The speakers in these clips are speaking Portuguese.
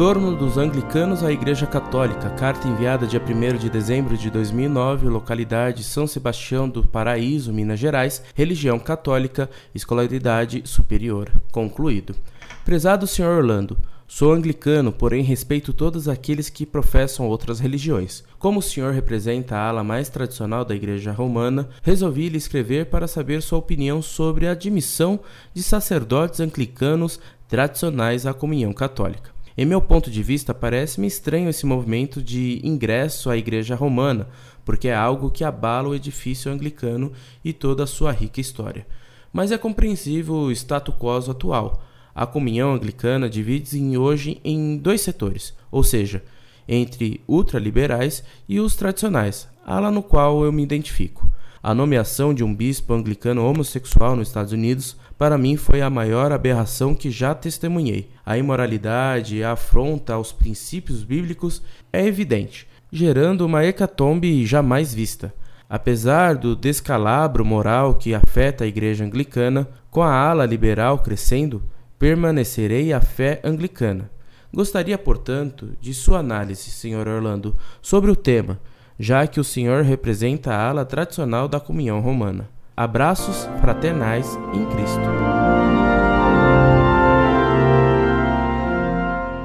Retorno dos anglicanos à Igreja Católica. Carta enviada dia 1 de dezembro de 2009, localidade São Sebastião do Paraíso, Minas Gerais, religião católica, escolaridade superior. Concluído. Prezado Sr. Orlando, Sou anglicano, porém respeito todos aqueles que professam outras religiões. Como o senhor representa a ala mais tradicional da Igreja Romana, resolvi lhe escrever para saber sua opinião sobre a admissão de sacerdotes anglicanos tradicionais à comunhão católica. Em meu ponto de vista, parece-me estranho esse movimento de ingresso à Igreja Romana, porque é algo que abala o edifício anglicano e toda a sua rica história. Mas é compreensível o status quo atual a comunhão anglicana divide-se hoje em dois setores, ou seja, entre ultraliberais e os tradicionais, ala no qual eu me identifico. A nomeação de um bispo anglicano homossexual nos Estados Unidos, para mim, foi a maior aberração que já testemunhei. A imoralidade e a afronta aos princípios bíblicos é evidente, gerando uma hecatombe jamais vista. Apesar do descalabro moral que afeta a igreja anglicana, com a ala liberal crescendo, permanecerei à fé anglicana. Gostaria, portanto, de sua análise, Sr. Orlando, sobre o tema, já que o senhor representa a ala tradicional da comunhão romana. Abraços fraternais em Cristo.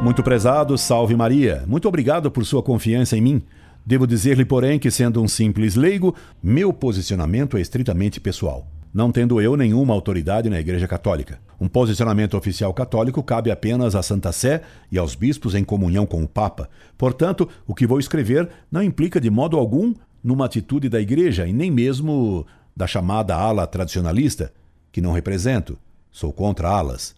Muito prezado, salve Maria. Muito obrigado por sua confiança em mim. Devo dizer-lhe, porém, que sendo um simples leigo, meu posicionamento é estritamente pessoal não tendo eu nenhuma autoridade na Igreja Católica. Um posicionamento oficial católico cabe apenas à Santa Sé e aos bispos em comunhão com o Papa. Portanto, o que vou escrever não implica de modo algum numa atitude da Igreja e nem mesmo da chamada ala tradicionalista, que não represento. Sou contra alas.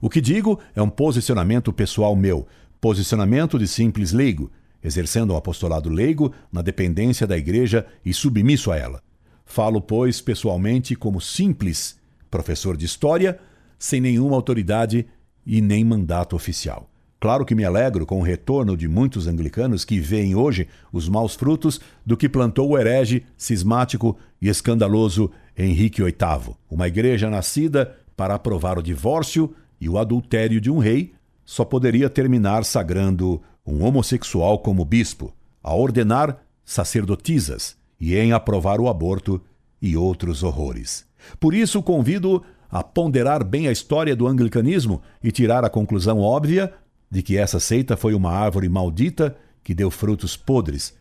O que digo é um posicionamento pessoal meu, posicionamento de simples leigo, exercendo o apostolado leigo na dependência da Igreja e submisso a ela. Falo, pois, pessoalmente como simples professor de história, sem nenhuma autoridade e nem mandato oficial. Claro que me alegro com o retorno de muitos anglicanos que veem hoje os maus frutos do que plantou o herege, cismático e escandaloso Henrique VIII. Uma igreja nascida para aprovar o divórcio e o adultério de um rei só poderia terminar sagrando um homossexual como bispo, a ordenar sacerdotisas e em aprovar o aborto e outros horrores. Por isso, convido a ponderar bem a história do anglicanismo e tirar a conclusão óbvia de que essa seita foi uma árvore maldita que deu frutos podres,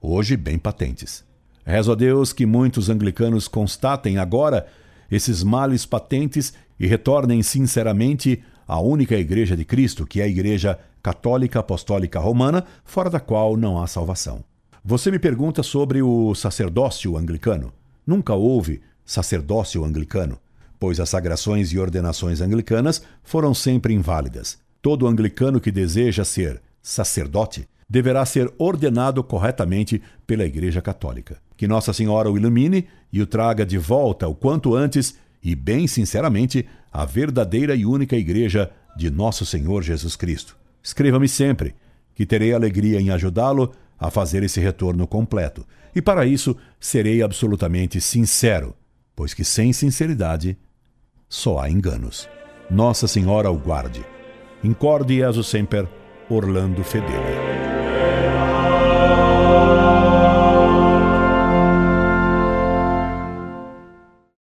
hoje bem patentes. Rezo a Deus que muitos anglicanos constatem agora esses males patentes e retornem sinceramente à única Igreja de Cristo, que é a Igreja Católica Apostólica Romana, fora da qual não há salvação. Você me pergunta sobre o sacerdócio anglicano. Nunca houve sacerdócio anglicano, pois as sagrações e ordenações anglicanas foram sempre inválidas. Todo anglicano que deseja ser sacerdote deverá ser ordenado corretamente pela Igreja Católica. Que Nossa Senhora o ilumine e o traga de volta o quanto antes e, bem sinceramente, a verdadeira e única Igreja de Nosso Senhor Jesus Cristo. Escreva-me sempre, que terei alegria em ajudá-lo a fazer esse retorno completo. E para isso serei absolutamente sincero, pois que sem sinceridade só há enganos. Nossa Senhora o guarde. Incorde Jesus Semper, Orlando Fedeli.